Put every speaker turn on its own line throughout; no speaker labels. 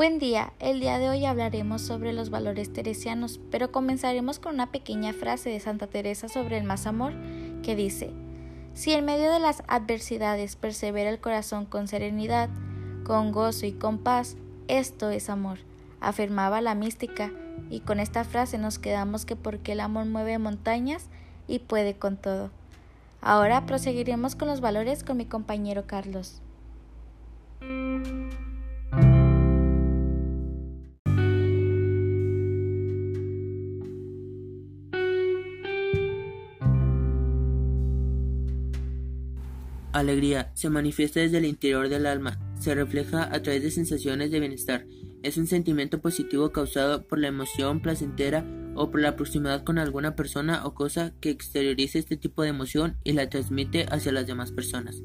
Buen día, el día de hoy hablaremos sobre los valores teresianos, pero comenzaremos con una pequeña frase de Santa Teresa sobre el más amor, que dice, Si en medio de las adversidades persevera el corazón con serenidad, con gozo y con paz, esto es amor, afirmaba la mística, y con esta frase nos quedamos que porque el amor mueve montañas y puede con todo. Ahora proseguiremos con los valores con mi compañero Carlos.
Alegría se manifiesta desde el interior del alma, se refleja a través de sensaciones de bienestar. Es un sentimiento positivo causado por la emoción placentera o por la proximidad con alguna persona o cosa que exteriorice este tipo de emoción y la transmite hacia las demás personas.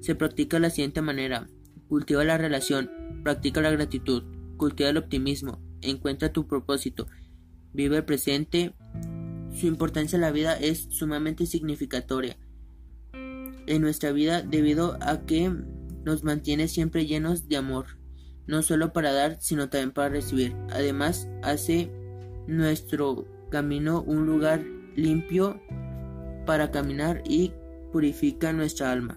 Se practica de la siguiente manera. Cultiva la relación, practica la gratitud, cultiva el optimismo, encuentra tu propósito, vive el presente. Su importancia en la vida es sumamente significatoria en nuestra vida debido a que nos mantiene siempre llenos de amor, no solo para dar, sino también para recibir. Además, hace nuestro camino un lugar limpio para caminar y purifica nuestra alma.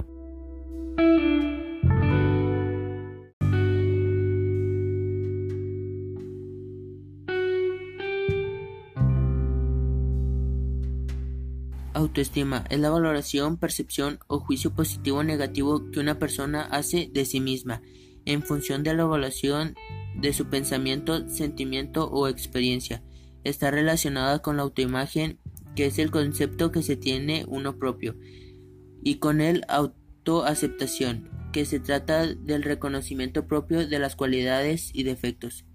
Autoestima es la valoración, percepción o juicio positivo o negativo que una persona hace de sí misma en función de la evaluación de su pensamiento, sentimiento o experiencia. Está relacionada con la autoimagen, que es el concepto que se tiene uno propio, y con el autoaceptación, que se trata del reconocimiento propio de las cualidades y defectos.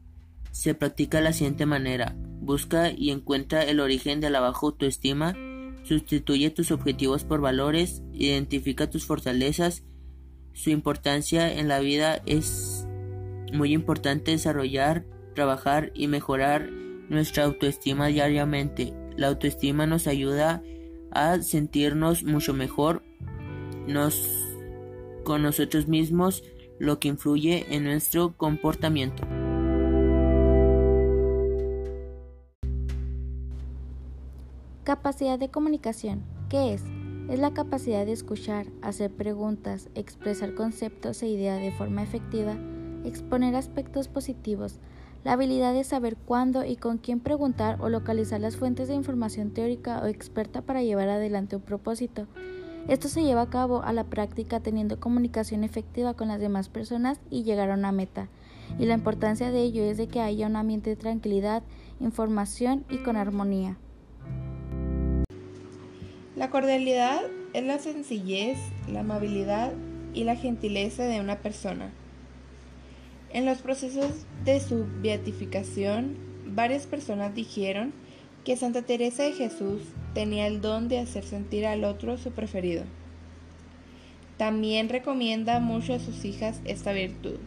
Se practica de la siguiente manera: busca y encuentra el origen de la baja autoestima Sustituye tus objetivos por valores, identifica tus fortalezas. Su importancia en la vida es muy importante desarrollar, trabajar y mejorar nuestra autoestima diariamente. La autoestima nos ayuda a sentirnos mucho mejor nos, con nosotros mismos, lo que influye en nuestro comportamiento.
Capacidad de comunicación. ¿Qué es? Es la capacidad de escuchar, hacer preguntas, expresar conceptos e ideas de forma efectiva, exponer aspectos positivos, la habilidad de saber cuándo y con quién preguntar o localizar las fuentes de información teórica o experta para llevar adelante un propósito. Esto se lleva a cabo a la práctica teniendo comunicación efectiva con las demás personas y llegar a una meta. Y la importancia de ello es de que haya un ambiente de tranquilidad, información y con armonía.
La cordialidad es la sencillez, la amabilidad y la gentileza de una persona. En los procesos de su beatificación, varias personas dijeron que Santa Teresa de Jesús tenía el don de hacer sentir al otro su preferido. También recomienda mucho a sus hijas esta virtud.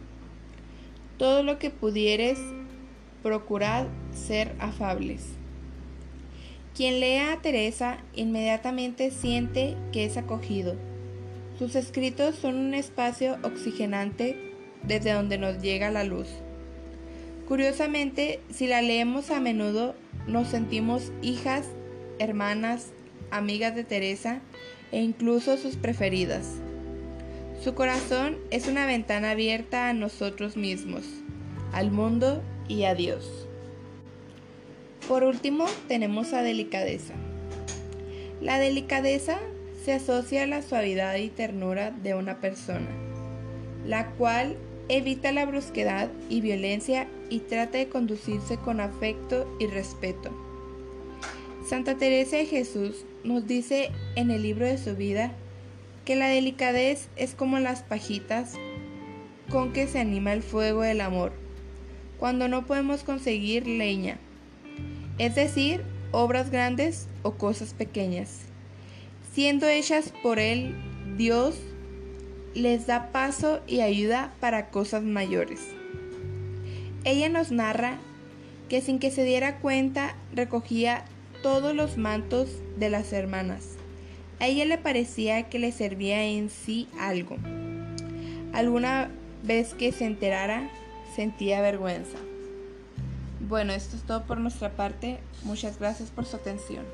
Todo lo que pudieres, procurad ser afables. Quien lea a Teresa inmediatamente siente que es acogido. Sus escritos son un espacio oxigenante desde donde nos llega la luz. Curiosamente, si la leemos a menudo, nos sentimos hijas, hermanas, amigas de Teresa e incluso sus preferidas. Su corazón es una ventana abierta a nosotros mismos, al mundo y a Dios. Por último, tenemos la delicadeza. La delicadeza se asocia a la suavidad y ternura de una persona, la cual evita la brusquedad y violencia y trata de conducirse con afecto y respeto. Santa Teresa de Jesús nos dice en el libro de su vida que la delicadez es como las pajitas con que se anima el fuego del amor, cuando no podemos conseguir leña es decir, obras grandes o cosas pequeñas. Siendo hechas por Él, Dios les da paso y ayuda para cosas mayores. Ella nos narra que sin que se diera cuenta recogía todos los mantos de las hermanas. A ella le parecía que le servía en sí algo. Alguna vez que se enterara, sentía vergüenza. Bueno, esto es todo por nuestra parte. Muchas gracias por su atención.